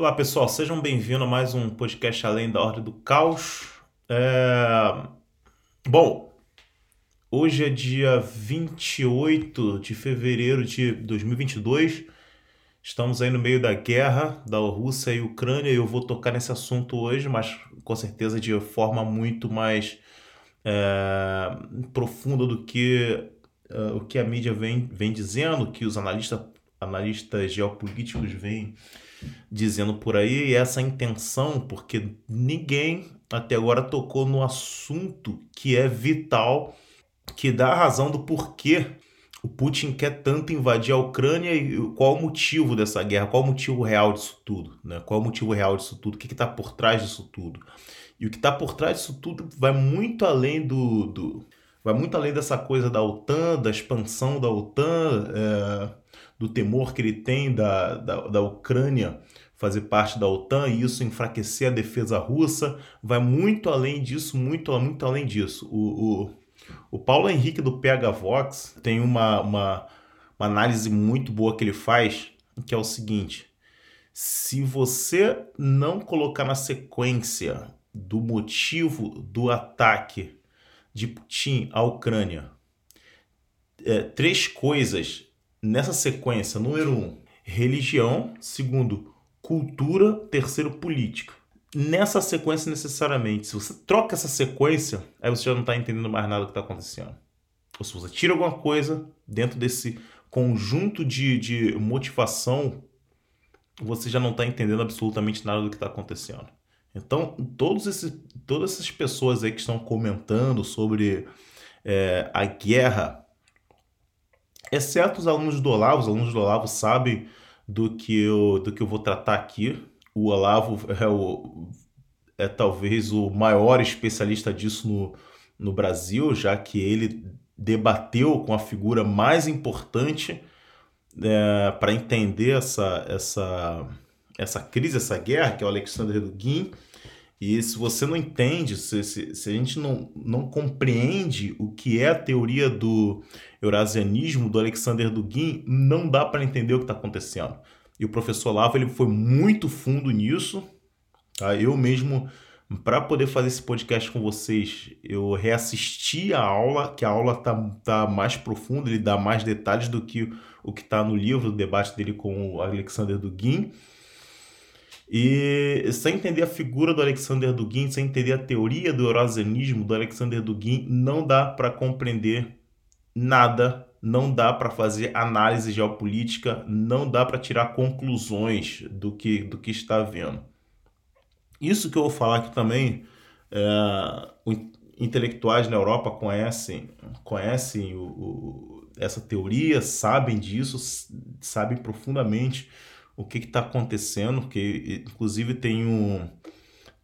Olá pessoal, sejam bem-vindos a mais um podcast Além da Ordem do Caos. É... Bom, hoje é dia 28 de fevereiro de 2022. Estamos aí no meio da guerra da Rússia e Ucrânia e eu vou tocar nesse assunto hoje, mas com certeza de forma muito mais é, profunda do que uh, o que a mídia vem, vem dizendo, que os analistas, analistas geopolíticos vêm dizendo por aí, e essa intenção, porque ninguém até agora tocou no assunto que é vital, que dá a razão do porquê o Putin quer tanto invadir a Ucrânia e qual o motivo dessa guerra, qual o motivo real disso tudo, né? Qual o motivo real disso tudo, o que está por trás disso tudo. E o que está por trás disso tudo vai muito além do, do, vai muito além dessa coisa da OTAN, da expansão da OTAN, é, do temor que ele tem da, da, da Ucrânia fazer parte da OTAN e isso enfraquecer a defesa russa, vai muito além disso, muito, muito além disso. O, o, o Paulo Henrique do PH Vox tem uma, uma, uma análise muito boa que ele faz, que é o seguinte: se você não colocar na sequência do motivo do ataque de Putin à Ucrânia, é, três coisas nessa sequência. Número um, religião. Segundo, cultura. Terceiro, política. Nessa sequência, necessariamente, se você troca essa sequência, aí você já não está entendendo mais nada do que está acontecendo. Ou se você tira alguma coisa dentro desse conjunto de, de motivação, você já não está entendendo absolutamente nada do que está acontecendo. Então, todos esses, todas essas pessoas aí que estão comentando sobre é, a guerra exceto os alunos do Olavo, os alunos do Olavo sabem do que eu, do que eu vou tratar aqui. O Olavo é, o, é talvez o maior especialista disso no, no Brasil, já que ele debateu com a figura mais importante é, para entender essa, essa, essa crise, essa guerra, que é o Alexander Dugin. E se você não entende, se, se, se, a gente não, não compreende o que é a teoria do eurasianismo do Alexander Dugin, não dá para entender o que está acontecendo. E o professor Lava ele foi muito fundo nisso. Tá? Eu mesmo, para poder fazer esse podcast com vocês, eu reassisti a aula, que a aula tá, tá mais profunda, ele dá mais detalhes do que o que está no livro, o debate dele com o Alexander Dugin. E sem entender a figura do Alexander Dugin, sem entender a teoria do eurasianismo do Alexander Dugin, não dá para compreender nada, não dá para fazer análise geopolítica, não dá para tirar conclusões do que, do que está vendo. Isso que eu vou falar aqui também, é, intelectuais na Europa conhecem, conhecem o, o, essa teoria, sabem disso, sabem profundamente o que está acontecendo, que inclusive tem um,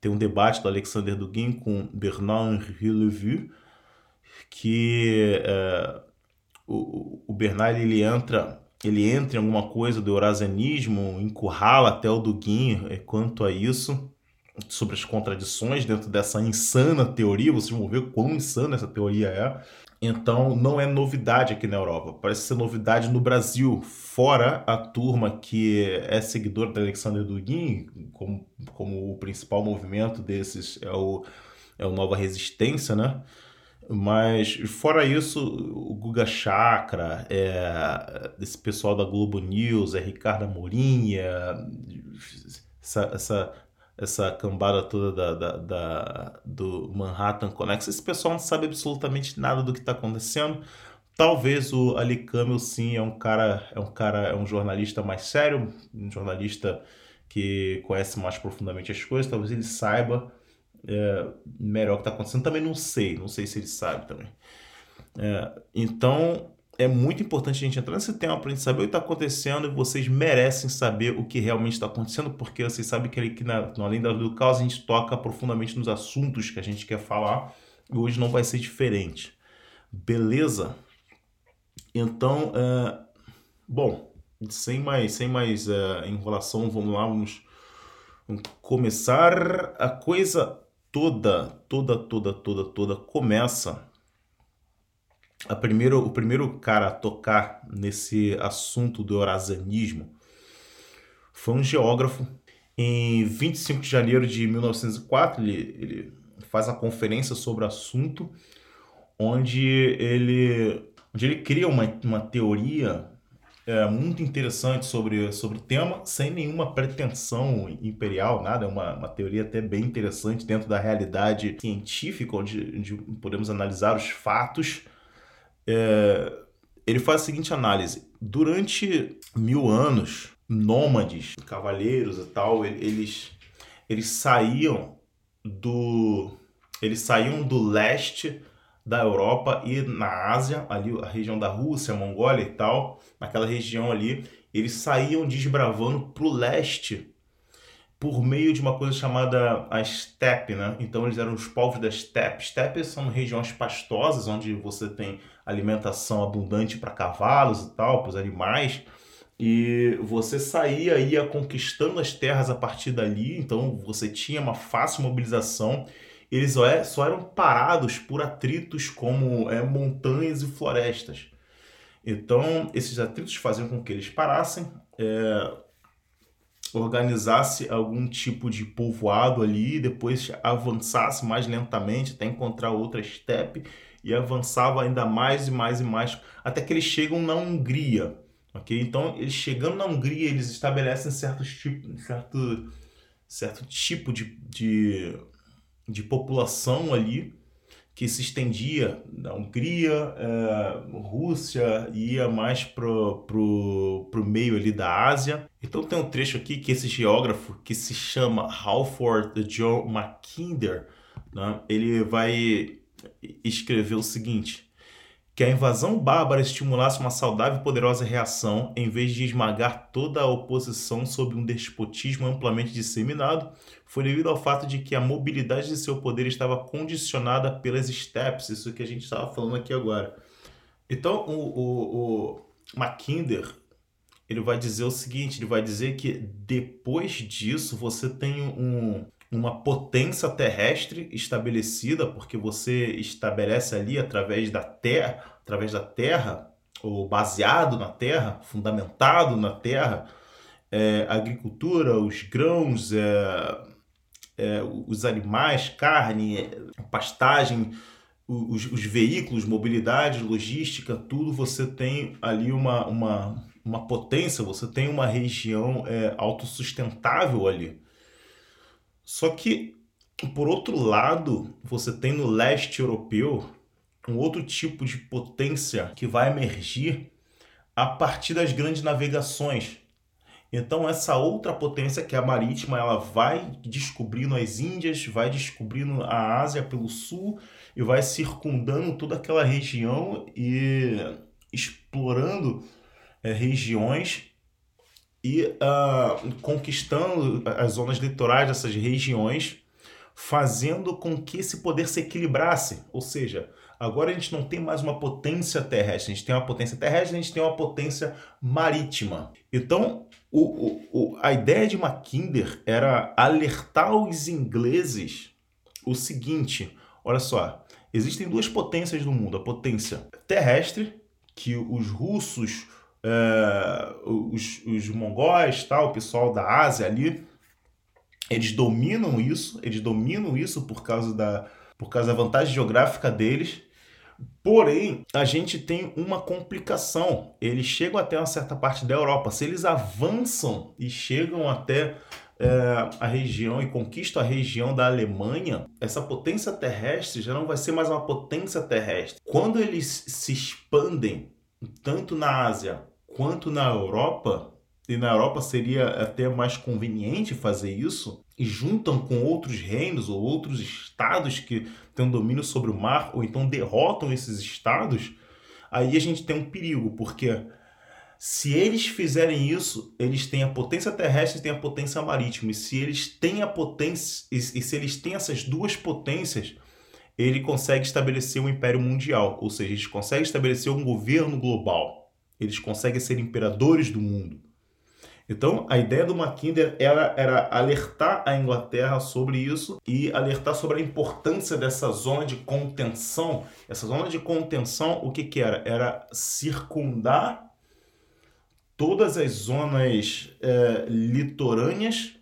tem um debate do Alexander Dugin com Bernard-Henri Levy, que é, o, o Bernard ele entra ele entra em alguma coisa do eurasianismo, encurrala até o Dugin é, quanto a isso, sobre as contradições dentro dessa insana teoria, vocês vão ver quão insana essa teoria é. Então não é novidade aqui na Europa, parece ser novidade no Brasil, fora a turma que é seguidora do Alexander Dugin, como, como o principal movimento desses é o, é o Nova Resistência, né? Mas fora isso, o Guga Chakra, é, esse pessoal da Globo News, é Ricardo Amorim, é, essa, essa essa cambada toda da, da, da, do Manhattan Connection, esse pessoal não sabe absolutamente nada do que está acontecendo. Talvez o Ali Camel sim é um cara, é um cara, é um jornalista mais sério, um jornalista que conhece mais profundamente as coisas, talvez ele saiba é, melhor o que está acontecendo. Também não sei, não sei se ele sabe também. É, então é muito importante a gente entrar nesse tema para a gente saber o que está acontecendo e vocês merecem saber o que realmente está acontecendo, porque vocês sabem que aqui na, Além do Caos a gente toca profundamente nos assuntos que a gente quer falar e hoje não vai ser diferente. Beleza? Então, é, bom, sem mais, sem mais é, enrolação, vamos lá, vamos, vamos começar. A coisa toda, toda, toda, toda, toda começa a primeiro, o primeiro cara a tocar nesse assunto do eurasianismo foi um geógrafo. Em 25 de janeiro de 1904, ele, ele faz a conferência sobre o assunto, onde ele, onde ele cria uma, uma teoria é, muito interessante sobre, sobre o tema, sem nenhuma pretensão imperial, nada. É uma, uma teoria até bem interessante dentro da realidade científica, onde, onde podemos analisar os fatos. É, ele faz a seguinte análise: durante mil anos, nômades, cavaleiros e tal, eles, eles saíam do eles saíam do leste da Europa e na Ásia, ali a região da Rússia, Mongólia e tal, naquela região ali, eles saíam desbravando para o leste por meio de uma coisa chamada a steppe, né? Então eles eram os povos da steppe. Steppes são regiões pastosas onde você tem alimentação abundante para cavalos e tal, para os animais e você saía ia conquistando as terras a partir dali, então você tinha uma fácil mobilização. Eles só, é, só eram parados por atritos como é, montanhas e florestas. Então, esses atritos faziam com que eles parassem, é, organizasse algum tipo de povoado ali, depois avançasse mais lentamente até encontrar outra estepe e avançava ainda mais e mais e mais, até que eles chegam na Hungria. Ok? Então, eles chegando na Hungria, eles estabelecem certos tipo, certo, certo tipo de, de, de população ali que se estendia da Hungria, é, Rússia, ia mais pro, pro, pro meio ali da Ásia. Então tem um trecho aqui que esse geógrafo, que se chama Halford John Mackinder, né, ele vai escrever o seguinte, que a invasão bárbara estimulasse uma saudável e poderosa reação, em vez de esmagar toda a oposição sob um despotismo amplamente disseminado, foi devido ao fato de que a mobilidade de seu poder estava condicionada pelas steppes, isso que a gente estava falando aqui agora. Então, o, o, o Mackinder ele vai dizer o seguinte: ele vai dizer que depois disso você tem um, uma potência terrestre estabelecida, porque você estabelece ali através da terra, através da terra, ou baseado na terra, fundamentado na terra, é, a agricultura, os grãos, é, é, os animais, carne, pastagem, os, os, veículos, mobilidade, logística, tudo você tem ali uma, uma, uma potência, você tem uma região é, autossustentável ali. Só que, por outro lado, você tem no leste europeu um outro tipo de potência que vai emergir a partir das grandes navegações. Então essa outra potência que é a marítima, ela vai descobrindo as Índias, vai descobrindo a Ásia pelo sul e vai circundando toda aquela região e explorando é, regiões e uh, conquistando as zonas litorais dessas regiões, fazendo com que esse poder se equilibrasse. Ou seja, agora a gente não tem mais uma potência terrestre, a gente tem uma potência terrestre, a gente tem uma potência marítima. Então, o, o, o, a ideia de Mackinder era alertar os ingleses o seguinte: olha só, existem duas potências no mundo, a potência terrestre, que os russos é, os, os mongóis, tal, o pessoal da Ásia ali, eles dominam isso, eles dominam isso por causa da, por causa da vantagem geográfica deles. Porém, a gente tem uma complicação. Eles chegam até uma certa parte da Europa. Se eles avançam e chegam até é, a região e conquistam a região da Alemanha, essa potência terrestre já não vai ser mais uma potência terrestre. Quando eles se expandem tanto na Ásia quanto na Europa, e na Europa seria até mais conveniente fazer isso, e juntam com outros reinos ou outros estados que têm domínio sobre o mar, ou então derrotam esses estados, aí a gente tem um perigo, porque se eles fizerem isso, eles têm a potência terrestre e têm a potência marítima. E se eles têm a potência, e se eles têm essas duas potências, ele consegue estabelecer um império mundial, ou seja, eles conseguem estabelecer um governo global. Eles conseguem ser imperadores do mundo. Então, a ideia do Mackinder era, era alertar a Inglaterra sobre isso e alertar sobre a importância dessa zona de contenção. Essa zona de contenção, o que, que era? Era circundar todas as zonas é, litorâneas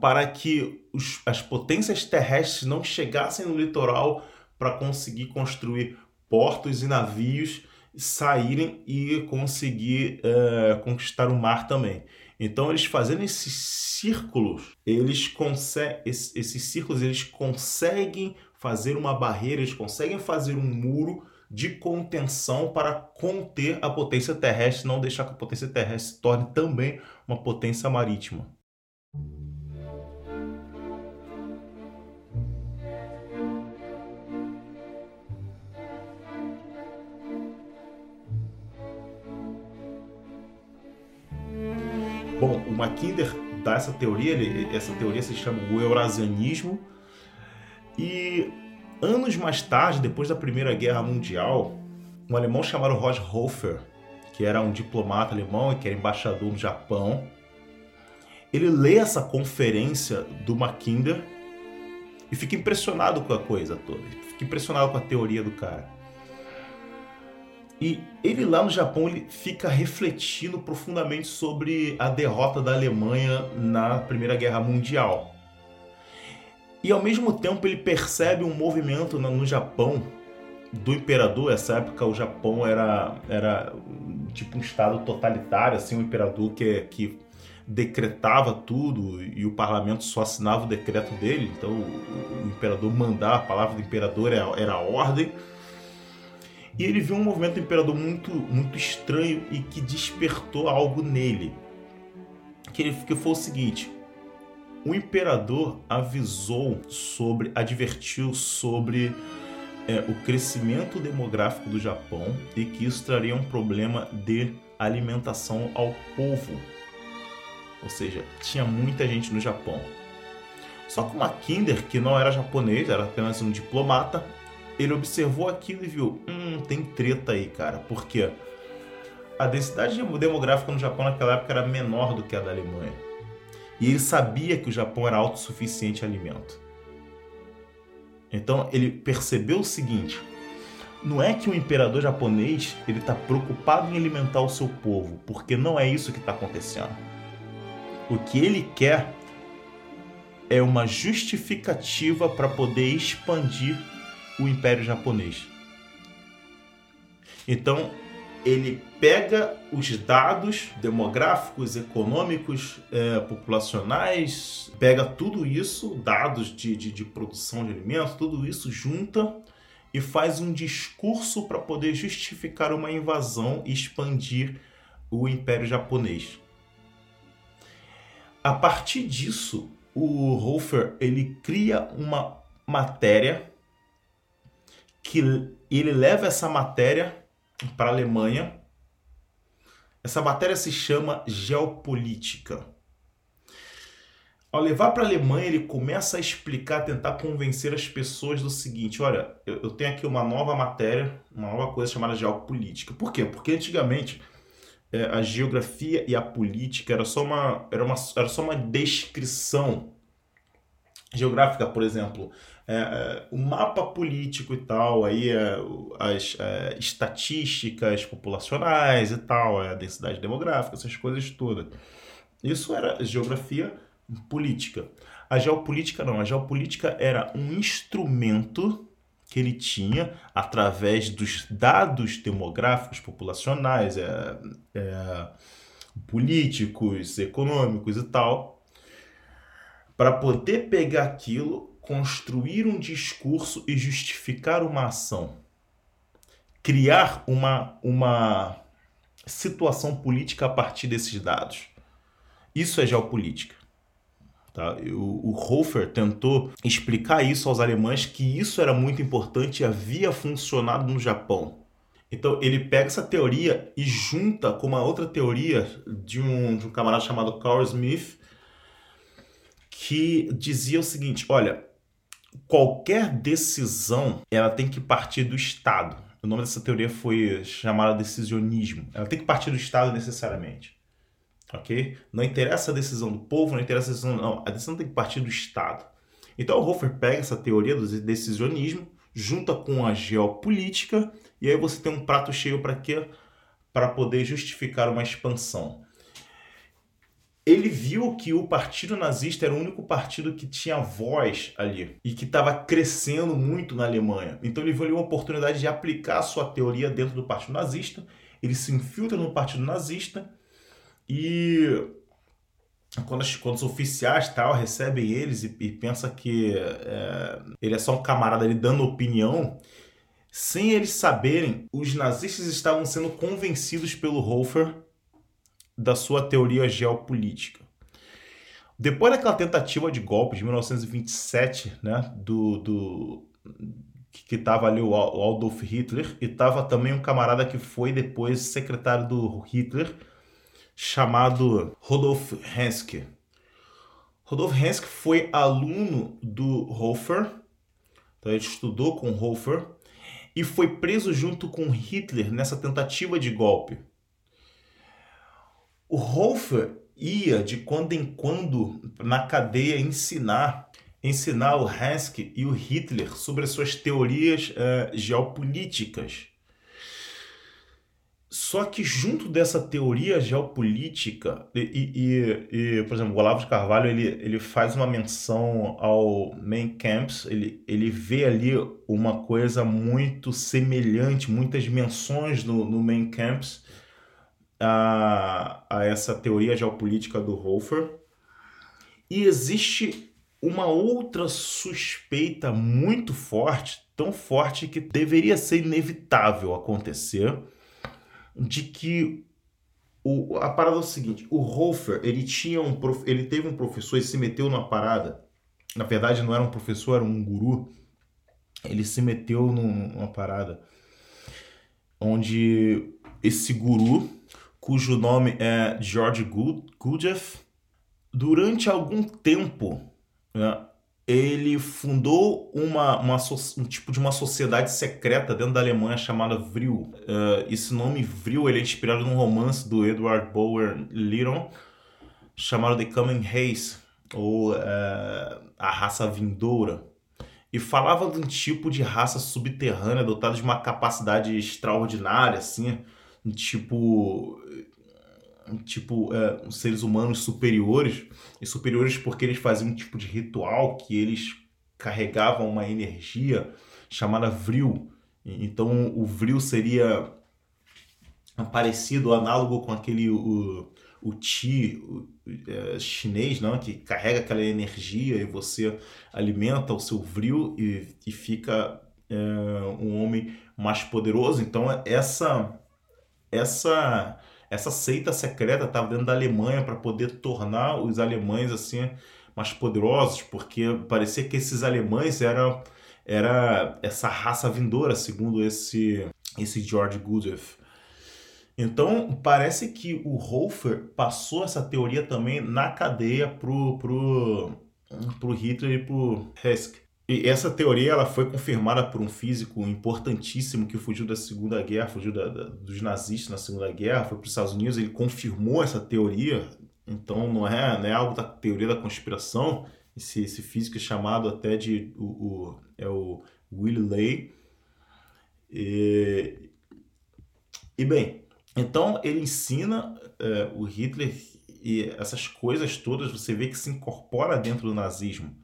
para que os, as potências terrestres não chegassem no litoral para conseguir construir portos e navios, saírem e conseguir é, conquistar o mar também. Então eles fazendo esses círculos, eles conseguem esses, esses círculos eles conseguem fazer uma barreira, eles conseguem fazer um muro de contenção para conter a potência terrestre, não deixar que a potência terrestre se torne também uma potência marítima. Mackinder dá essa teoria, ele, essa teoria se chama o Eurasianismo, e anos mais tarde, depois da Primeira Guerra Mundial, um alemão chamado Roger Hofer, que era um diplomata alemão e que era embaixador no Japão, ele lê essa conferência do Mackinder e fica impressionado com a coisa toda, fica impressionado com a teoria do cara. E ele lá no Japão ele fica refletindo profundamente sobre a derrota da Alemanha na Primeira Guerra Mundial. E ao mesmo tempo ele percebe um movimento no Japão do imperador. Essa época o Japão era, era tipo um estado totalitário, assim, um imperador que, que decretava tudo e o parlamento só assinava o decreto dele. Então o, o imperador mandava, a palavra do imperador era, era ordem. E ele viu um movimento do imperador muito, muito estranho e que despertou algo nele. Que, ele, que foi o seguinte: o imperador avisou sobre, advertiu sobre é, o crescimento demográfico do Japão e que isso traria um problema de alimentação ao povo. Ou seja, tinha muita gente no Japão. Só que o Mackinder, que não era japonês, era apenas um diplomata, ele observou aquilo e viu, hum, tem treta aí, cara, porque a densidade demográfica no Japão naquela época era menor do que a da Alemanha. E ele sabia que o Japão era autossuficiente em alimento. Então ele percebeu o seguinte: não é que o imperador japonês ele está preocupado em alimentar o seu povo, porque não é isso que está acontecendo. O que ele quer é uma justificativa para poder expandir o Império Japonês. Então, ele pega os dados demográficos, econômicos, é, populacionais, pega tudo isso, dados de, de, de produção de alimentos, tudo isso junta e faz um discurso para poder justificar uma invasão e expandir o Império Japonês. A partir disso, o Hofer ele cria uma matéria que ele leva essa matéria para a Alemanha. Essa matéria se chama geopolítica. Ao levar para a Alemanha, ele começa a explicar, tentar convencer as pessoas do seguinte: olha, eu, tenho aqui uma nova matéria, uma nova coisa chamada geopolítica. Por quê? Porque antigamente é, a geografia e a política era só uma, era uma, era só uma descrição geográfica, por exemplo, é, é, o mapa político e tal, aí é, as é, estatísticas populacionais e tal, a densidade demográfica, essas coisas todas. Isso era geografia política. A geopolítica não, a geopolítica era um instrumento que ele tinha através dos dados demográficos populacionais, é, é, políticos, econômicos e tal, para poder pegar aquilo construir um discurso e justificar uma ação. Criar uma, uma situação política a partir desses dados. Isso é geopolítica. Tá? O, o Hofer tentou explicar isso aos alemães que isso era muito importante e havia funcionado no Japão. Então ele pega essa teoria e junta com uma outra teoria de um, de um camarada chamado Carl Smith, que dizia o seguinte: olha, qualquer decisão ela tem que partir do Estado. O nome dessa teoria foi chamada decisionismo. Ela tem que partir do Estado necessariamente. Ok? Não interessa a decisão do povo, não interessa a decisão. Não, a decisão tem que partir do Estado. Então o Hofer pega essa teoria do decisionismo, junta com a geopolítica, e aí você tem um prato cheio para quê? Para poder justificar uma expansão. Ele viu que o partido nazista era o único partido que tinha voz ali e que estava crescendo muito na Alemanha. Então ele viu uma oportunidade de aplicar a sua teoria dentro do partido nazista. Ele se infiltra no partido nazista e quando, as, quando os oficiais tal recebem eles e, e pensa que é, ele é só um camarada ali dando opinião, sem eles saberem, os nazistas estavam sendo convencidos pelo Hofer da sua teoria geopolítica. Depois daquela tentativa de golpe de 1927, né, do, do que estava ali o Adolf Hitler e estava também um camarada que foi depois secretário do Hitler, chamado Rodolf Henske. Rodolf Henske foi aluno do Hofer, então ele estudou com Hofer e foi preso junto com Hitler nessa tentativa de golpe. O Hofer ia de quando em quando na cadeia ensinar ensinar o Henske e o Hitler sobre as suas teorias uh, geopolíticas. Só que junto dessa teoria geopolítica, e, e, e, por exemplo, o Olavo de Carvalho ele, ele faz uma menção ao Main Camps, ele, ele vê ali uma coisa muito semelhante, muitas menções no, no Main Camps a, a essa teoria geopolítica do Hofer. E existe uma outra suspeita muito forte, tão forte que deveria ser inevitável acontecer de que o, a parada é o seguinte, o Hofer, ele tinha um prof, ele teve um professor e se meteu numa parada. Na verdade, não era um professor, era um guru. Ele se meteu numa parada onde esse guru, cujo nome é George Gurdjieff, durante algum tempo, né, ele fundou uma, uma, um tipo de uma sociedade secreta dentro da Alemanha chamada Vril. Uh, esse nome Vril ele é inspirado num romance do Edward Bower Lytton chamado The Coming Race, ou uh, A Raça Vindoura. E falava de um tipo de raça subterrânea dotada de uma capacidade extraordinária, assim, tipo tipo é, seres humanos superiores e superiores porque eles faziam um tipo de ritual que eles carregavam uma energia chamada vril. Então o vril seria parecido análogo com aquele o, o chi o, é, chinês não que carrega aquela energia e você alimenta o seu vril e, e fica é, um homem mais poderoso. Então essa essa essa seita secreta estava dentro da Alemanha para poder tornar os alemães assim mais poderosos, porque parecia que esses alemães eram era essa raça vindoura, segundo esse esse George Gurdjieff. Então, parece que o Hofer passou essa teoria também na cadeia pro, pro, pro Hitler e pro Hess. E essa teoria ela foi confirmada por um físico importantíssimo que fugiu da Segunda Guerra, fugiu da, da, dos nazistas na Segunda Guerra, foi para os Estados Unidos, ele confirmou essa teoria. Então não é, não é algo da teoria da conspiração. Esse, esse físico é chamado até de o, o é o Willy Ley. E, e bem, então ele ensina é, o Hitler e essas coisas todas você vê que se incorpora dentro do nazismo.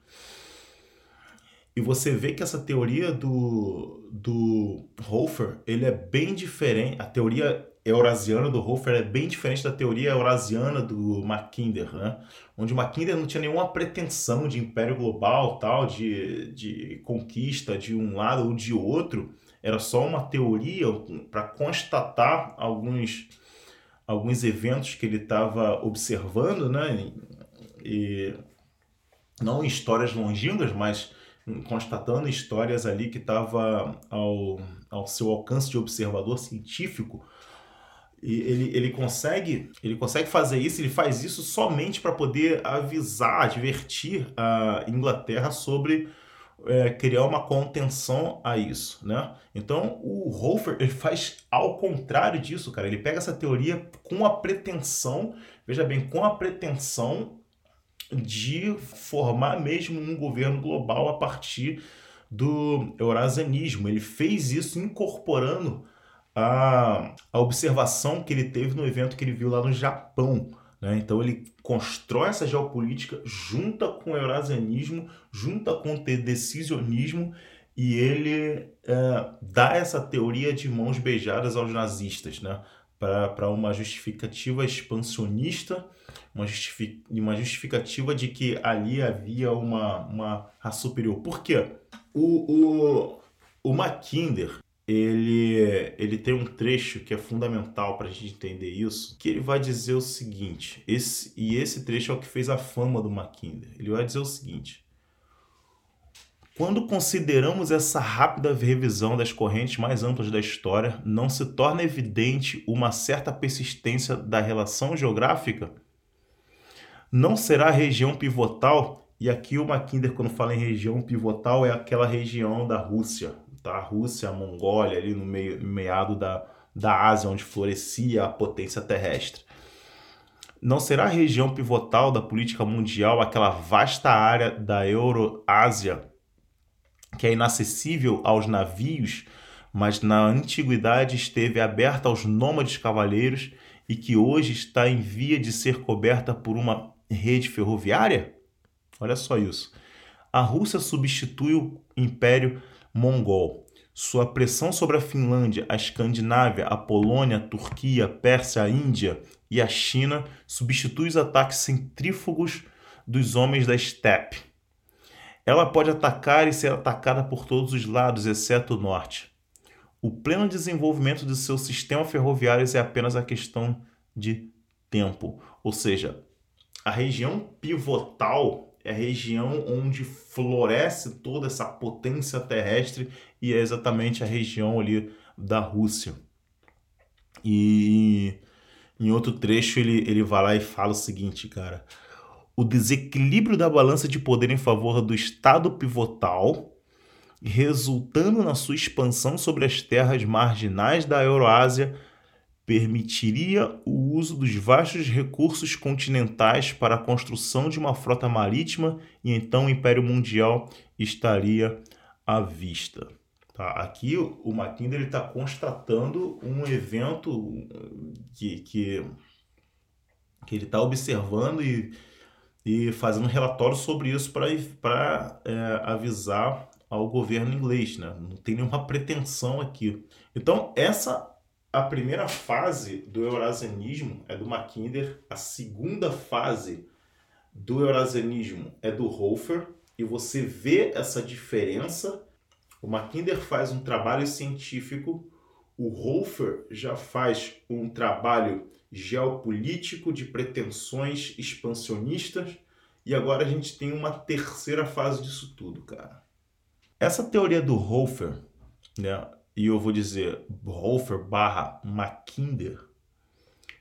E você vê que essa teoria do, do Hofer, ele é bem diferente, a teoria eurasiana do Hofer é bem diferente da teoria eurasiana do Mackinder, né? Onde o Mackinder não tinha nenhuma pretensão de império global, tal, de, de conquista de um lado ou de outro, era só uma teoria para constatar alguns, alguns eventos que ele estava observando, né? E, não em histórias longínquas, mas constatando histórias ali que estava ao, ao seu alcance de observador científico. E ele, ele consegue ele consegue fazer isso, ele faz isso somente para poder avisar, advertir a Inglaterra sobre é, criar uma contenção a isso, né? Então o Hofer ele faz ao contrário disso, cara. Ele pega essa teoria com a pretensão, veja bem, com a pretensão de formar mesmo um governo global a partir do eurasianismo. Ele fez isso incorporando a, a observação que ele teve no evento que ele viu lá no Japão. Né? Então ele constrói essa geopolítica junta com o eurasianismo, junta com o decisionismo e ele é, dá essa teoria de mãos beijadas aos nazistas, né? Para uma justificativa expansionista, uma, justific, uma justificativa de que ali havia uma, uma raça superior. Por quê? O, o, o Mackinder, ele, ele tem um trecho que é fundamental para a gente entender isso, que ele vai dizer o seguinte, esse, e esse trecho é o que fez a fama do Mackinder. Ele vai dizer o seguinte, quando consideramos essa rápida revisão das correntes mais amplas da história, não se torna evidente uma certa persistência da relação geográfica? Não será a região pivotal, e aqui o Mackinder, quando fala em região pivotal, é aquela região da Rússia, tá? A Rússia, a Mongólia, ali no meio, meado da, da Ásia, onde florescia a potência terrestre. Não será a região pivotal da política mundial aquela vasta área da Euroásia, que é inacessível aos navios, mas na antiguidade esteve aberta aos nômades cavaleiros e que hoje está em via de ser coberta por uma rede ferroviária? Olha só isso. A Rússia substitui o Império mongol. Sua pressão sobre a Finlândia, a Escandinávia, a Polônia, a Turquia, a Pérsia, a Índia e a China substitui os ataques centrífugos dos homens da steppe. Ela pode atacar e ser atacada por todos os lados, exceto o norte. O pleno desenvolvimento de seu sistema ferroviário é apenas a questão de tempo. Ou seja, a região pivotal é a região onde floresce toda essa potência terrestre e é exatamente a região ali da Rússia. E em outro trecho ele, ele vai lá e fala o seguinte, cara. O desequilíbrio da balança de poder em favor do Estado pivotal, resultando na sua expansão sobre as terras marginais da Euroásia, permitiria o uso dos vastos recursos continentais para a construção de uma frota marítima e então o Império Mundial estaria à vista. Tá? Aqui o Mackinder está constatando um evento que, que, que ele está observando e, e fazendo um relatório sobre isso para é, avisar ao governo inglês. Né? Não tem nenhuma pretensão aqui. Então, essa a primeira fase do eurasianismo é do Mackinder, a segunda fase do eurasianismo é do Hofer, e você vê essa diferença. O Mackinder faz um trabalho científico, o Hofer já faz um trabalho geopolítico de pretensões expansionistas, e agora a gente tem uma terceira fase disso tudo, cara. Essa teoria do Hofer, né, e eu vou dizer Hofer barra Mackinder,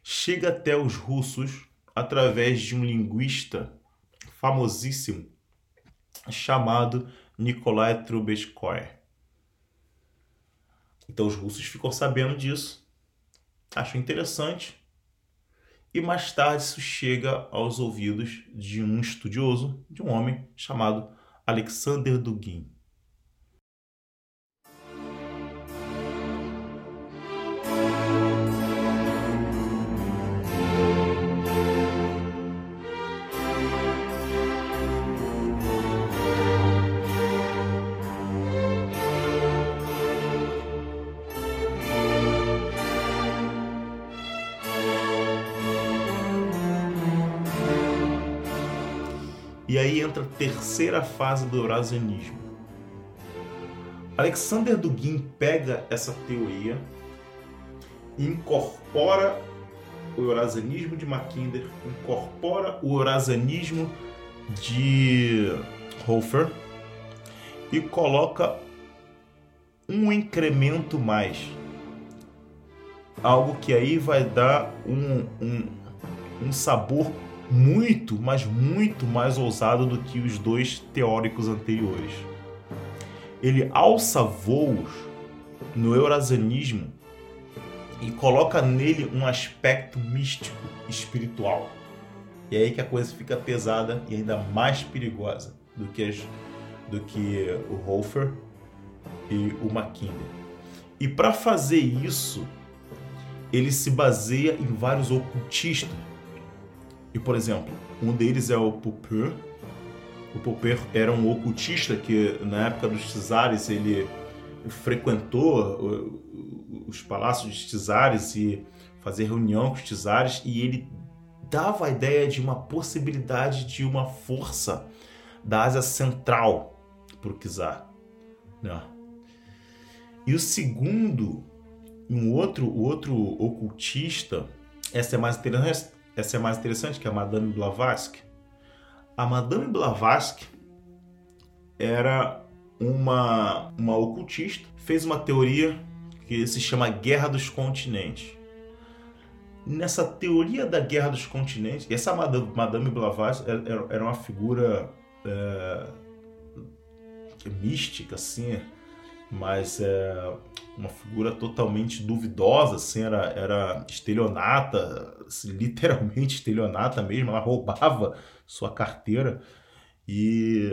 chega até os russos através de um linguista famosíssimo chamado Nikolai Trubetskoy. Então os russos ficam sabendo disso, acham interessante, e mais tarde isso chega aos ouvidos de um estudioso, de um homem chamado Alexander Dugin. Entra a terceira fase do eurasianismo. Alexander Dugin pega essa teoria e incorpora o eurasianismo de Mackinder, incorpora o eurasianismo de Hofer e coloca um incremento mais. Algo que aí vai dar um, um, um sabor muito, mas muito mais ousado do que os dois teóricos anteriores. Ele alça voos no eurasianismo e coloca nele um aspecto místico, espiritual. E é aí que a coisa fica pesada e ainda mais perigosa do que, as, do que o Hofer e o Mackinder. E para fazer isso, ele se baseia em vários ocultistas E, por exemplo, um deles é o Popper. O Popper era um ocultista que, na época dos czares, ele frequentou os palácios dos czares e fazia reunião com os czares e ele dava a ideia de uma possibilidade de uma força da Ásia Central para o czar. Né? E o segundo, um outro, outro ocultista, essa é mais interessante, essa é mais interessante que a Madame Blavatsky. A Madame Blavatsky era uma, uma ocultista, fez uma teoria que se chama Guerra dos Continentes. Nessa teoria da Guerra dos Continentes, essa Madame, Madame Blavatsky era, era uma figura é, mística, assim, mas é uma figura totalmente duvidosa, assim, era, era estelionata, assim, literalmente estelionata mesmo, ela roubava sua carteira e,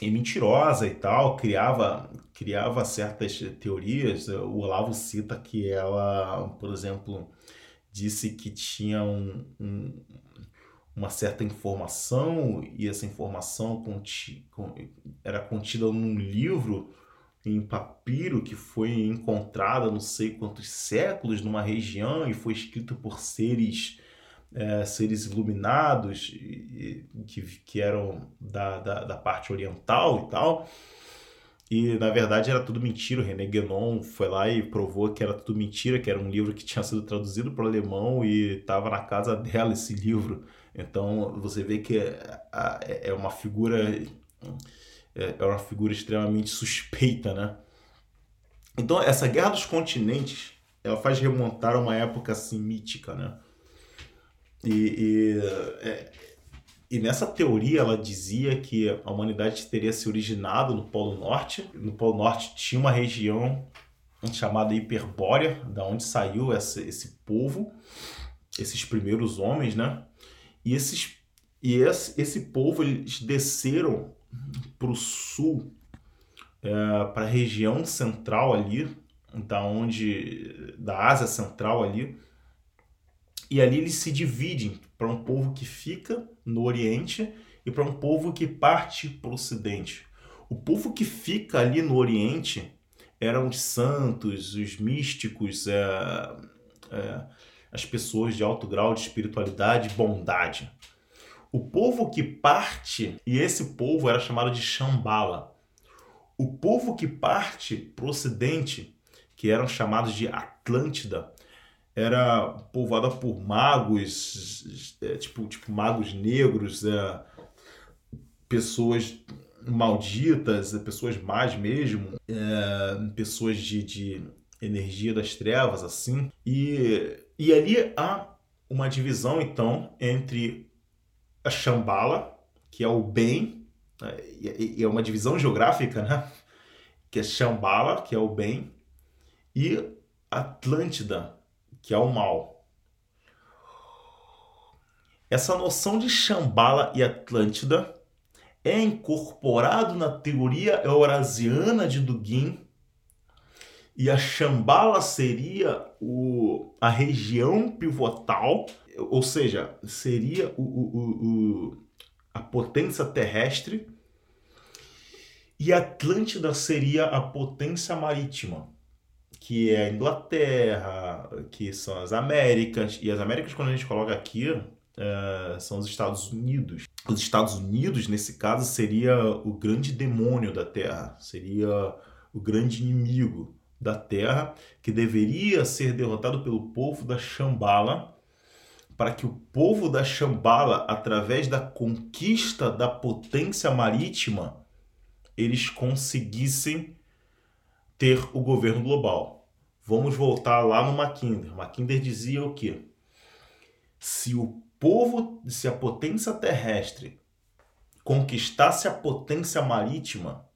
e mentirosa e tal, criava, criava certas teorias. O Olavo cita que ela, por exemplo, disse que tinha um, um uma certa informação e essa informação conti, era contida num livro em papiro que foi encontrada não sei quantos séculos numa região e foi escrito por seres é, seres iluminados e, que, que eram da, da, da, parte oriental e tal. E na verdade era tudo mentira. O René Guénon foi lá e provou que era tudo mentira que era um livro que tinha sido traduzido para o alemão e estava na casa dela esse livro então você vê que é, é uma figura é, é uma figura extremamente suspeita, né? Então essa guerra dos continentes ela faz remontar a uma época assim mítica, né? E, e, é, e nessa teoria ela dizia que a humanidade teria se originado no Polo Norte. No Polo Norte tinha uma região chamada Hiperbórea, da onde saiu esse, esse povo, esses primeiros homens, né? E, esses, e esse, esse povo, eles desceram para o sul, é, para a região central ali, da onde da Ásia Central ali, e ali eles se dividem para um povo que fica no Oriente e para um povo que parte para o Ocidente. O povo que fica ali no Oriente eram os santos, os místicos, é, é, as pessoas de alto grau de espiritualidade e bondade. O povo que parte, e esse povo era chamado de Shambhala. O povo que parte para o ocidente, que eram chamados de Atlântida, era povoada por magos, é, tipo, tipo magos negros, é, pessoas malditas, é, pessoas más mesmo, é, pessoas de, de energia das trevas, assim. E e ali há uma divisão, então, entre a Shambhala, que é o bem, né, e é uma divisão geográfica, né? Que é Shambhala, que é o bem, e Atlântida, que é o mal. Essa noção de Shambhala e Atlântida é incorporado na teoria eurasiana de Dugin e a Shambhala seria o, a região pivotal, ou seja, seria o, o, o, a potência terrestre, e Atlântida seria a potência marítima, que é a Inglaterra, que são as Américas, e as Américas, quando a gente coloca aqui, é, são os Estados Unidos. Os Estados Unidos, nesse caso, seria o grande demônio da Terra, seria o grande inimigo da terra, que deveria ser derrotado pelo povo da Shambhala, para que o povo da Shambhala, através da conquista da potência marítima, eles conseguissem ter o governo global. Vamos voltar lá no Mackinder. Mackinder dizia o quê? Se o povo, se a potência terrestre conquistasse a potência marítima,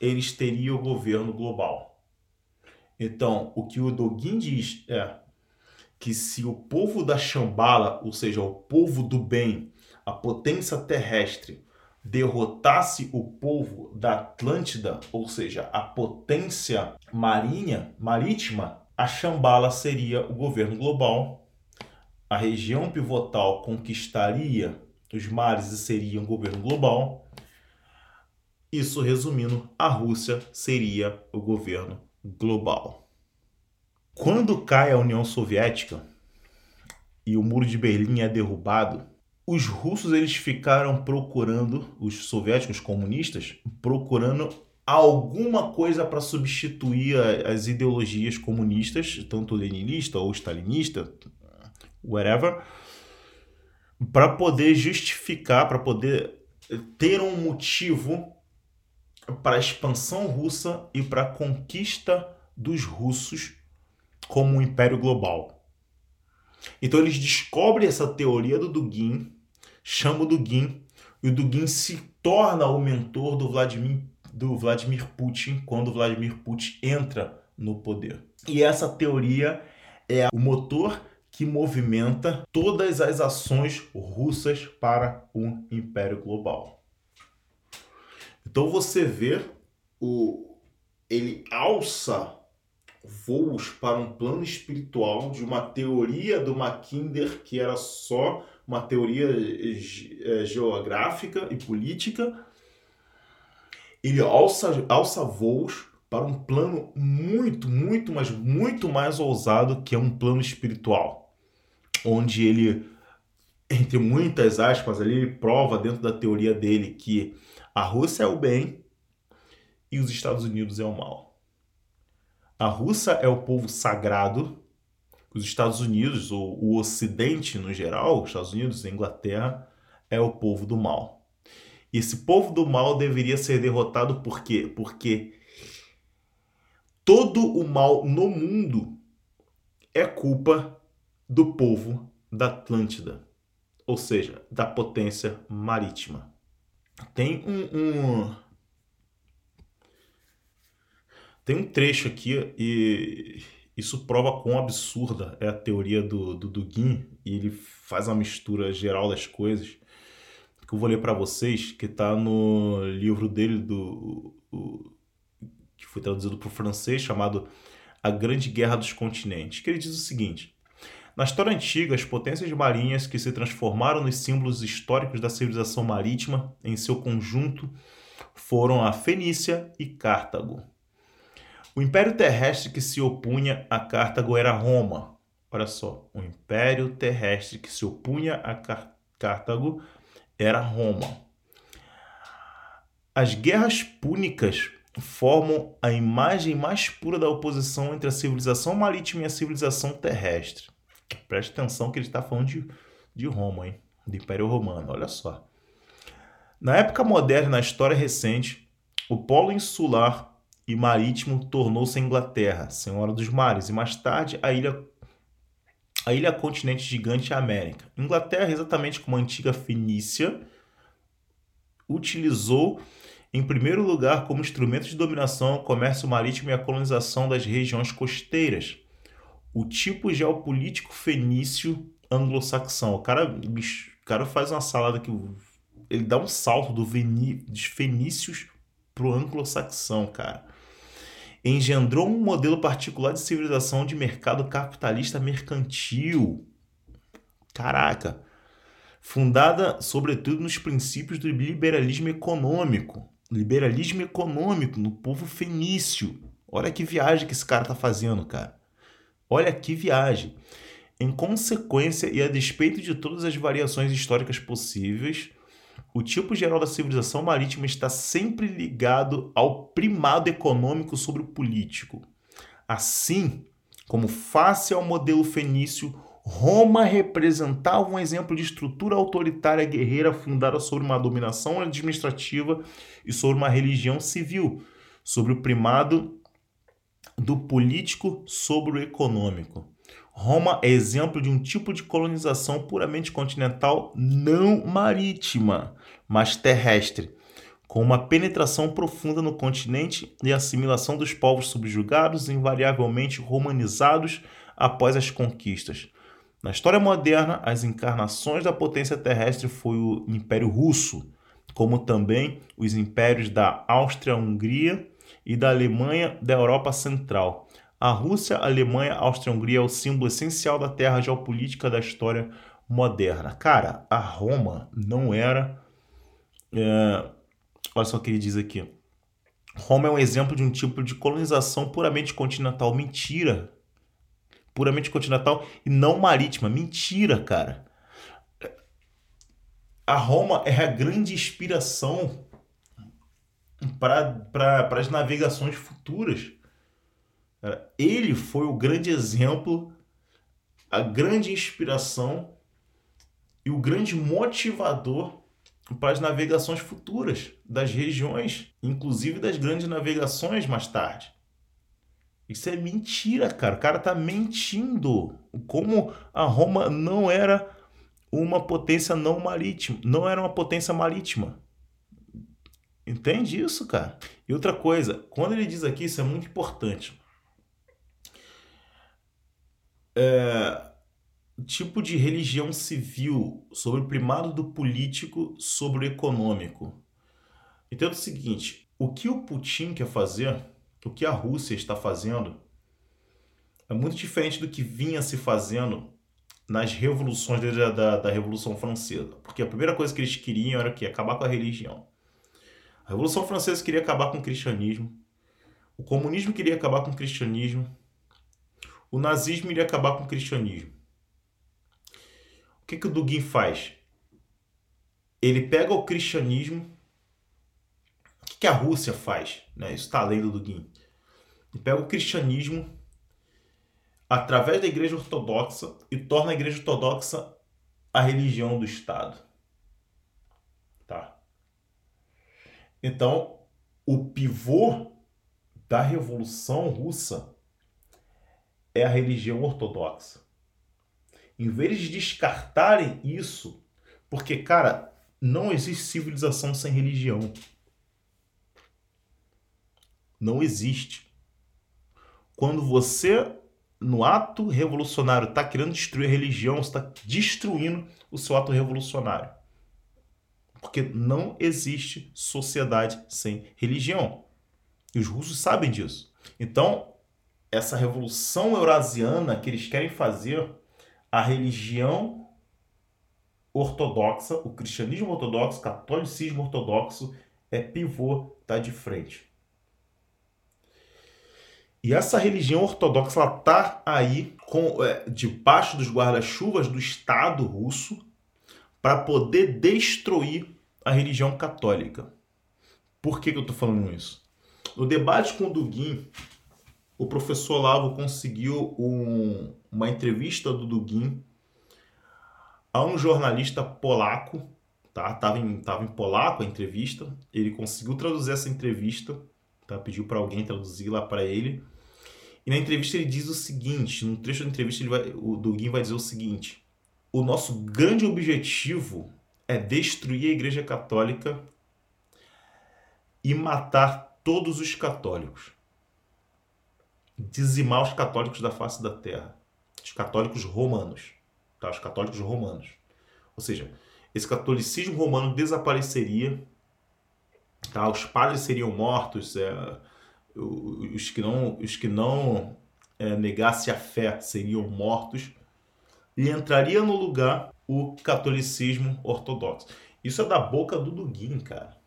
eles teriam o governo global. Então, o que o Doguin diz é que se o povo da Shambhala, ou seja, o povo do bem, a potência terrestre, derrotasse o povo da Atlântida, ou seja, a potência marinha, marítima, a Shambhala seria o governo global a região pivotal conquistaria os mares e seria um governo global. Isso resumindo, a Rússia seria o governo global. Quando cai a União Soviética e o Muro de Berlim é derrubado, os russos eles ficaram procurando, os soviéticos comunistas, procurando alguma coisa para substituir as ideologias comunistas, tanto leninista ou stalinista, whatever, para poder justificar, para poder ter um motivo para a expansão russa e para a conquista dos russos como um império global. Então eles descobrem essa teoria do Dugin, chamam o Dugin, e o Dugin se torna o mentor do Vladimir, do Vladimir Putin quando Vladimir Putin entra no poder. E essa teoria é o motor que movimenta todas as ações russas para um império global. Então você vê o ele alça voos para um plano espiritual de uma teoria do Mackinder que era só uma teoria é, geográfica e política. Ele alça, alça voos para um plano muito, muito, mas muito mais ousado que é um plano espiritual, onde ele, entre muitas aspas, ali, ele prova dentro da teoria dele que a Rússia é o bem e os Estados Unidos é o mal. A Rússia é o povo sagrado, os Estados Unidos, ou o Ocidente no geral, os Estados Unidos, a Inglaterra, é o povo do mal. E esse povo do mal deveria ser derrotado por quê? Porque todo o mal no mundo é culpa do povo da Atlântida, ou seja, da potência marítima. Tem um, um tem um trecho aqui e isso prova quão absurda é a teoria do, do Dugin e ele faz uma mistura geral das coisas que eu vou ler para vocês, que está no livro dele do o, que foi traduzido para o francês chamado A Grande Guerra dos Continentes, que ele diz o seguinte: na história antiga, as potências marinhas que se transformaram nos símbolos históricos da civilização marítima em seu conjunto foram a Fenícia e Cartago. O império terrestre que se opunha a Cartago era Roma. Olha só, o império terrestre que se opunha a Cartago era Roma. As guerras púnicas formam a imagem mais pura da oposição entre a civilização marítima e a civilização terrestre. Preste atenção que ele está falando de, de Roma, hein? do Império Romano, olha só. Na época moderna, na história recente, o polo insular e marítimo tornou-se a Inglaterra, senhora dos mares, e mais tarde a ilha a ilha continente gigante América. Inglaterra, exatamente como a antiga Fenícia, utilizou em primeiro lugar como instrumento de dominação o comércio marítimo e a colonização das regiões costeiras. O tipo geopolítico fenício anglo-saxão. O cara, o cara faz uma salada que ele dá um salto do dos fenícios pro anglo-saxão, cara engendrou um modelo particular de civilização de mercado capitalista mercantil. Caraca! Fundada, sobretudo, nos princípios do liberalismo econômico. Liberalismo econômico no povo fenício. Olha que viagem que esse cara tá fazendo, cara. Olha que viagem. Em consequência e a despeito de todas as variações históricas possíveis, o tipo geral da civilização marítima está sempre ligado ao primado econômico sobre o político. Assim, como face ao modelo fenício, Roma representava um exemplo de estrutura autoritária guerreira fundada sobre uma dominação administrativa e sobre uma religião civil, sobre o primado do político sobre o econômico. Roma é exemplo de um tipo de colonização puramente continental não marítima, mas terrestre, com uma penetração profunda no continente e assimilação dos povos subjugados invariavelmente romanizados após as conquistas. Na história moderna, as encarnações da potência terrestre foi o Império Russo, como também os impérios da Áustria-Hungria e da Alemanha da Europa Central A Rússia, a Alemanha, a Áustria e a Hungria é o símbolo essencial da terra geopolítica da história moderna. Cara, a Roma não era. É, olha só o que ele diz aqui. Roma é um exemplo de um tipo de colonização puramente continental. Mentira. Puramente continental e não marítima. Mentira, cara. A Roma é a grande inspiração para as navegações futuras. Ele foi o grande exemplo, a grande inspiração e o grande motivador para as navegações futuras das regiões, inclusive das grandes navegações mais tarde. Isso é mentira, cara. O cara tá mentindo. Como a Roma não era uma potência não marítima, não era uma potência marítima. Entende isso, cara? E outra coisa, quando ele diz aqui, isso é muito importante. é, tipo de religião civil sobre o primado do político sobre o econômico. Então é o seguinte: o que o Putin quer fazer, o que a Rússia está fazendo, é muito diferente do que vinha se fazendo nas revoluções da, da, da Revolução Francesa. Porque a primeira coisa que eles queriam era o quê? Acabar com a religião. A Revolução Francesa queria acabar com o cristianismo. O comunismo queria acabar com o cristianismo o nazismo iria acabar com o cristianismo. O que, que o Dugin faz? Ele pega o cristianismo. O que, que a Rússia faz? Né? Isso está além do Dugin. Ele pega o cristianismo através da igreja ortodoxa e torna a igreja ortodoxa a religião do Estado. Tá? Então, o pivô da Revolução Russa é a religião ortodoxa. Em vez de descartarem isso, porque, cara, não existe civilização sem religião. Não existe. Quando você, no ato revolucionário, está querendo destruir a religião, está destruindo o seu ato revolucionário. Porque não existe sociedade sem religião. E os russos sabem disso. Então, essa revolução eurasiana que eles querem fazer, a religião ortodoxa, o cristianismo ortodoxo, o catolicismo ortodoxo é pivô, tá de frente. E essa religião ortodoxa ela tá aí com, é, debaixo dos guarda-chuvas do Estado russo para poder destruir a religião católica. Por que, que eu estou falando isso? No debate com o Dugin, o professor Lavo conseguiu um, uma entrevista do Dugin a um jornalista polaco, tá? Tava em, tava em polaco a entrevista. Ele conseguiu traduzir essa entrevista, tá? Pediu para alguém traduzir lá para ele. E na entrevista ele diz o seguinte, no trecho da entrevista vai, o Dugin vai dizer o seguinte: o nosso grande objetivo é destruir a Igreja Católica e matar todos os católicos dizimar os católicos da face da terra. Os católicos romanos. Tá? Os católicos romanos. Ou seja, esse catolicismo romano desapareceria. Tá? Os padres seriam mortos. É, os que não, os que não é, negassem a fé seriam mortos. E entraria no lugar o catolicismo ortodoxo. Isso é da boca do Dugin, cara.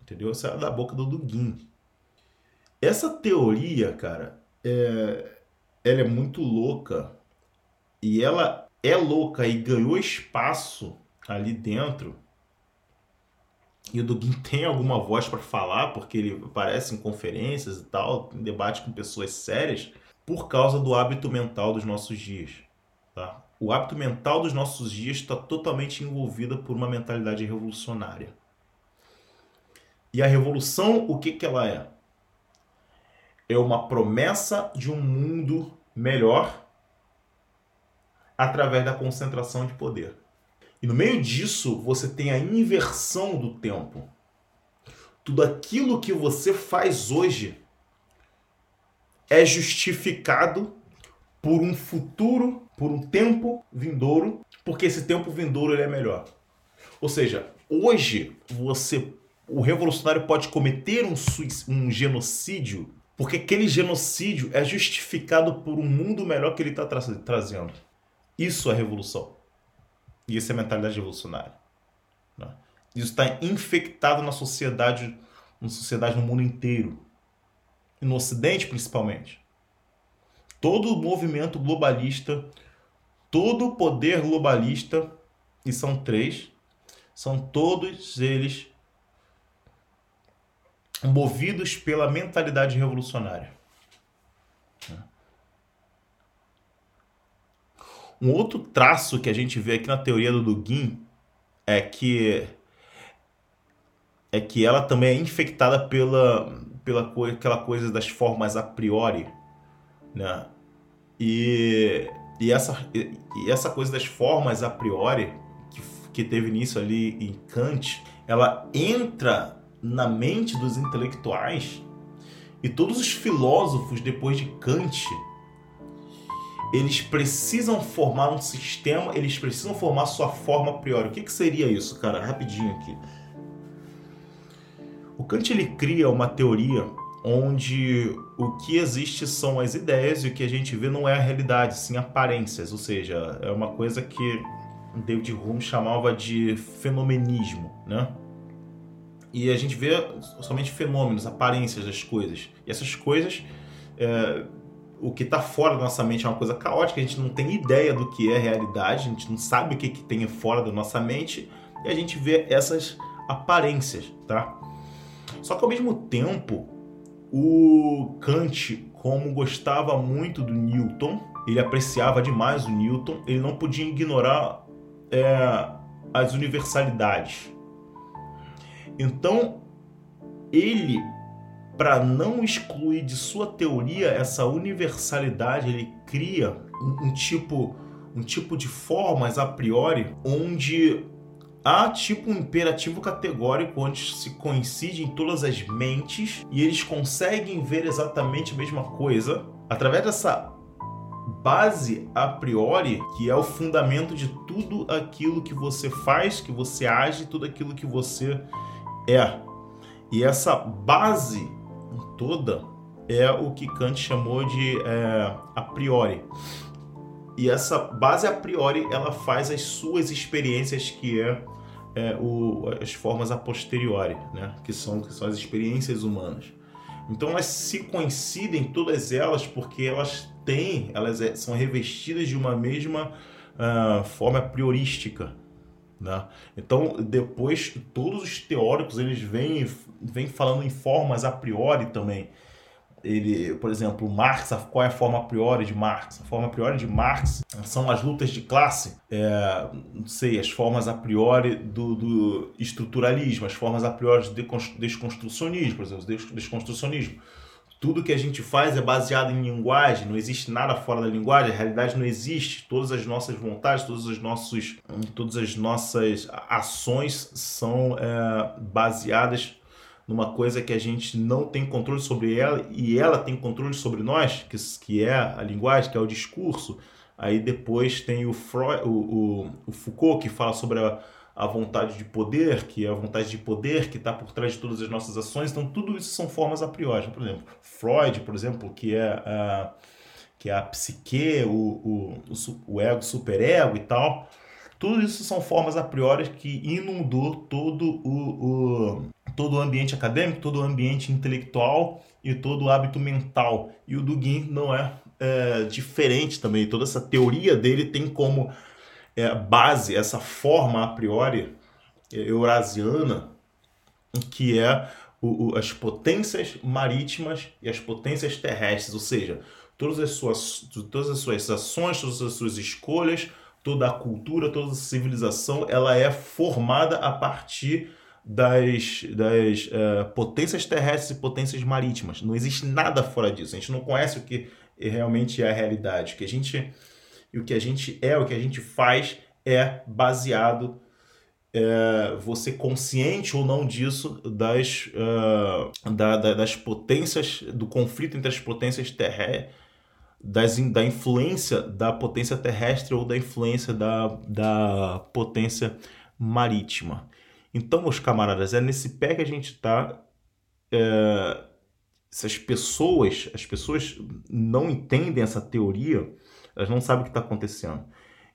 Entendeu? Isso é da boca do Dugin. Essa teoria, cara, é, ela é muito louca e ela é louca e ganhou espaço ali dentro. E o Dugin tem alguma voz para falar, porque ele aparece em conferências e tal, em debate com pessoas sérias, por causa do hábito mental dos nossos dias. Tá? O hábito mental dos nossos dias está totalmente envolvido por uma mentalidade revolucionária. E a revolução, o que, que ela é? é uma promessa de um mundo melhor através da concentração de poder. E no meio disso, você tem a inversão do tempo. Tudo aquilo que você faz hoje é justificado por um futuro, por um tempo vindouro, porque esse tempo vindouro ele é melhor. Ou seja, hoje você, o revolucionário pode cometer um, um genocídio Porque aquele genocídio é justificado por um mundo melhor que ele está tra trazendo. Isso é revolução. E isso é mentalidade revolucionária. Né? Isso está infectado na sociedade, na sociedade no mundo inteiro. E no Ocidente, principalmente. Todo o movimento globalista, todo o poder globalista, e são três, são todos eles movidos pela mentalidade revolucionária. Um outro traço que a gente vê aqui na teoria do Dugin é que é que ela também é infectada pela pela aquela coisa das formas a priori, né? E, e essa e essa coisa das formas a priori que, que teve início ali em Kant, ela entra na mente dos intelectuais e todos os filósofos depois de Kant eles precisam formar um sistema, eles precisam formar sua forma a priori. O que, que seria isso, cara? Rapidinho aqui. O Kant ele cria uma teoria onde o que existe são as ideias e o que a gente vê não é a realidade, sim aparências, ou seja, é uma coisa que David Hume chamava de fenomenismo, né? E a gente vê somente fenômenos, aparências das coisas. E essas coisas, é, o que está fora da nossa mente é uma coisa caótica, a gente não tem ideia do que é realidade, a gente não sabe o que, que tem fora da nossa mente, e a gente vê essas aparências, tá? Só que ao mesmo tempo, o Kant, como gostava muito do Newton, ele apreciava demais o Newton, ele não podia ignorar é, as universalidades. Então, ele, para não excluir de sua teoria essa universalidade, ele cria um, um tipo um tipo de formas a priori onde há tipo um imperativo categórico onde se coincidem todas as mentes e eles conseguem ver exatamente a mesma coisa através dessa base a priori, que é o fundamento de tudo aquilo que você faz, que você age, tudo aquilo que você é. E essa base toda é o que Kant chamou de é, a priori. E essa base a priori ela faz as suas experiências que é, é o, as formas a posteriori, né? que, são, que são as experiências humanas. Então elas se coincidem todas elas porque elas têm, elas é, são revestidas de uma mesma uh, forma priorística. Né? Então, depois, todos os teóricos eles vêm, vêm falando em formas a priori também. Ele, por exemplo, Marx, qual é a forma a priori de Marx? A forma a priori de Marx são as lutas de classe, é, não sei, as formas a priori do, do estruturalismo, as formas a priori do desconstrucionismo, por exemplo, desconstrucionismo tudo que a gente faz é baseado em linguagem, não existe nada fora da linguagem, a realidade não existe. Todas as nossas vontades, todos os nossos, todas as nossas ações são é, baseadas numa coisa que a gente não tem controle sobre ela e ela tem controle sobre nós, que, que é a linguagem, que é o discurso. Aí depois tem o, Freud, o, o, o Foucault que fala sobre a a vontade de poder, que é a vontade de poder que está por trás de todas as nossas ações. Então, tudo isso são formas a priori. Por exemplo, Freud, por exemplo, que é a, que é a psique, o, o, o ego, superego e tal. Tudo isso são formas a priori que inundou todo o, o, todo o ambiente acadêmico, todo o ambiente intelectual e todo o hábito mental. E o Dugin não é, é diferente também. Toda essa teoria dele tem como é, base, essa forma a priori eurasiana, que é o, o, as potências marítimas e as potências terrestres, ou seja, todas as suas, todas as suas ações, todas as suas escolhas, toda a cultura, toda a civilização, ela é formada a partir das, das uh, potências terrestres e potências marítimas. Não existe nada fora disso. A gente não conhece o que realmente é a realidade. O que a gente o que a gente é, o que a gente faz é baseado é, você consciente ou não disso das, uh, da, da, das potências do conflito entre as potências terrestres das, da influência da potência terrestre ou da influência da, da potência marítima. Então, meus camaradas, é nesse pé que a gente está é, se as pessoas, as pessoas não entendem essa teoria, elas não sabem o que está acontecendo.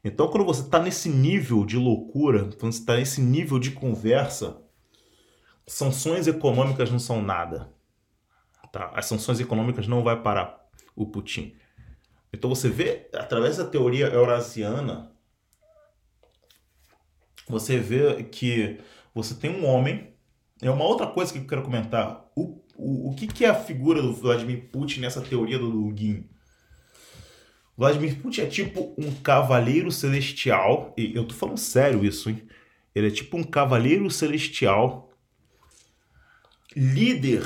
Então, quando você está nesse nível de loucura, quando você está nesse nível de conversa, sanções econômicas não são nada. Tá? As sanções econômicas não vai parar o Putin. Então você vê, através da teoria eurasiana, você vê que você tem um homem. É uma outra coisa que eu quero comentar. O, o, o que, que é a figura do Vladimir Putin nessa teoria do Dugin? Vladimir Putin é tipo um cavaleiro celestial. E eu tô falando sério isso, hein? Ele é tipo um cavaleiro celestial, líder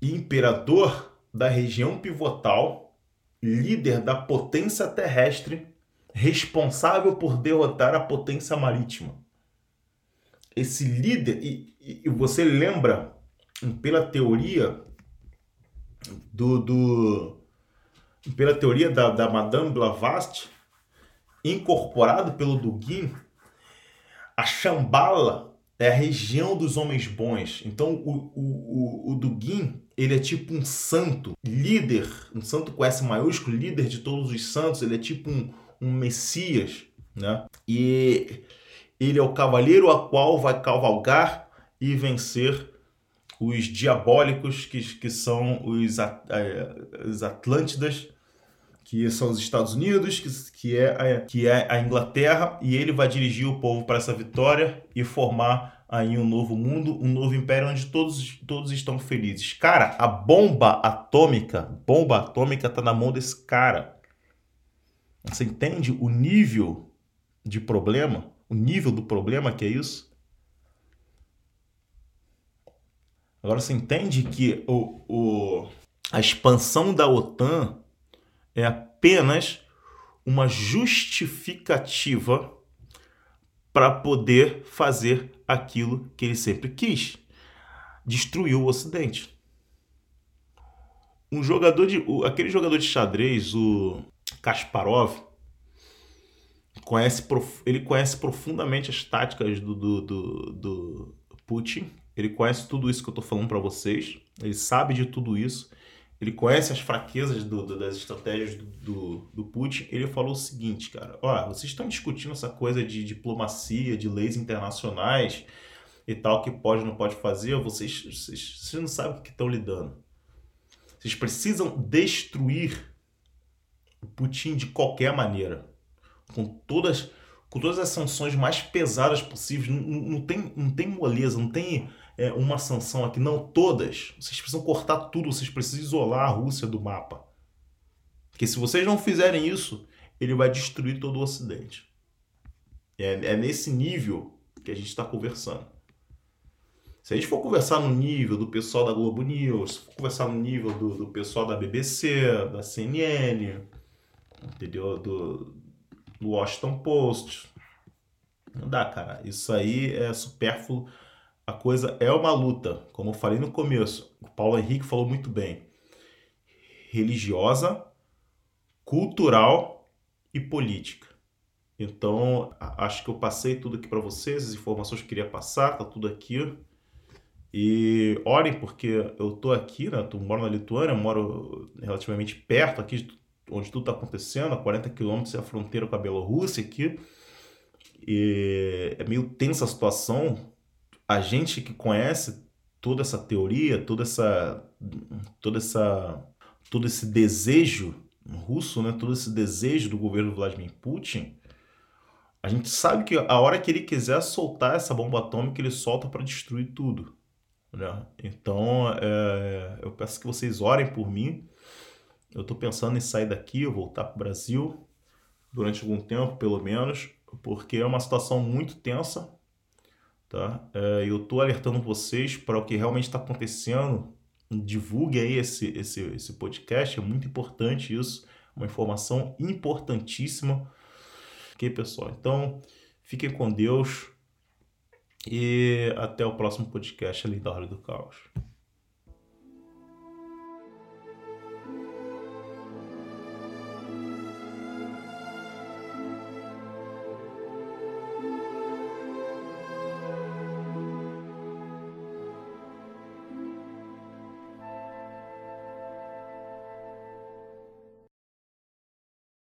e imperador da região pivotal, líder da potência terrestre, responsável por derrotar a potência marítima. Esse líder, e, e você lembra, pela teoria do, do pela teoria da, da Madame Blavatsky, incorporado pelo Dugin, a Shambhala é a região dos homens bons. Então o, o, o, o Dugin ele é tipo um santo, líder, um santo com S maiúsculo, líder de todos os santos, ele é tipo um, um Messias, né? E ele é o cavaleiro a qual vai cavalgar e vencer os diabólicos que, que são os, os Atlântidas, que são os Estados Unidos, que, que, é a, que é a Inglaterra, e ele vai dirigir o povo para essa vitória e formar aí um novo mundo, um novo império onde todos, todos estão felizes. Cara, a bomba atômica, bomba atômica tá na mão desse cara. Você entende o nível de problema? O nível do problema que é isso? Agora você entende que o, o, a expansão da OTAN é apenas uma justificativa para poder fazer aquilo que ele sempre quis: destruir o Ocidente. Um jogador de, aquele jogador de xadrez, o Kasparov, conhece, ele conhece profundamente as táticas do, do, do, do Putin. Ele conhece tudo isso que eu estou falando para vocês. Ele sabe de tudo isso ele conhece as fraquezas do, do, das estratégias do, do, Putin. Ele falou o seguinte, cara: ó, vocês estão discutindo essa coisa de diplomacia, de leis internacionais e tal, que pode não pode fazer, vocês, vocês, vocês não sabem o que estão lidando. Vocês precisam destruir o Putin de qualquer maneira, com todas, com todas as sanções mais pesadas possíveis. Não, não, tem, não tem moleza, não tem é, uma sanção aqui, não todas. Vocês precisam cortar tudo, vocês precisam isolar a Rússia do mapa. Porque se vocês não fizerem isso, ele vai destruir todo o Ocidente. É, é nesse nível que a gente está conversando. Se a gente for conversar no nível do pessoal da Globo News, se for conversar no nível do, do pessoal da BBC, da CNN, entendeu? Do, do Washington Post, não dá, cara. Isso aí é supérfluo a coisa é uma luta, como eu falei no começo. O Paulo Henrique falou muito bem. Religiosa, cultural e política. Então, acho que eu passei tudo aqui para vocês, as informações que eu queria passar, tá tudo aqui. E orem, porque eu tô aqui, né? Eu moro na Lituânia, moro relativamente perto aqui, onde tudo está acontecendo, a 40 quilômetros é a fronteira com a Bielorrússia aqui. E é meio tensa a situação, a gente que conhece toda essa teoria, toda essa, toda essa, todo esse desejo russo, né, todo esse desejo do governo Vladimir Putin, a gente sabe que a hora que ele quiser soltar essa bomba atômica, ele solta para destruir tudo. Né? Então, é, eu peço que vocês orem por mim. Eu estou pensando em sair daqui, voltar para o Brasil durante algum tempo, pelo menos, porque é uma situação muito tensa tá? É, eu estou alertando vocês para o que realmente está acontecendo. Divulgue aí esse, esse, esse podcast, é muito importante isso, uma informação importantíssima. Ok, pessoal? Então, fiquem com Deus e até o próximo podcast ali da Hora do Caos.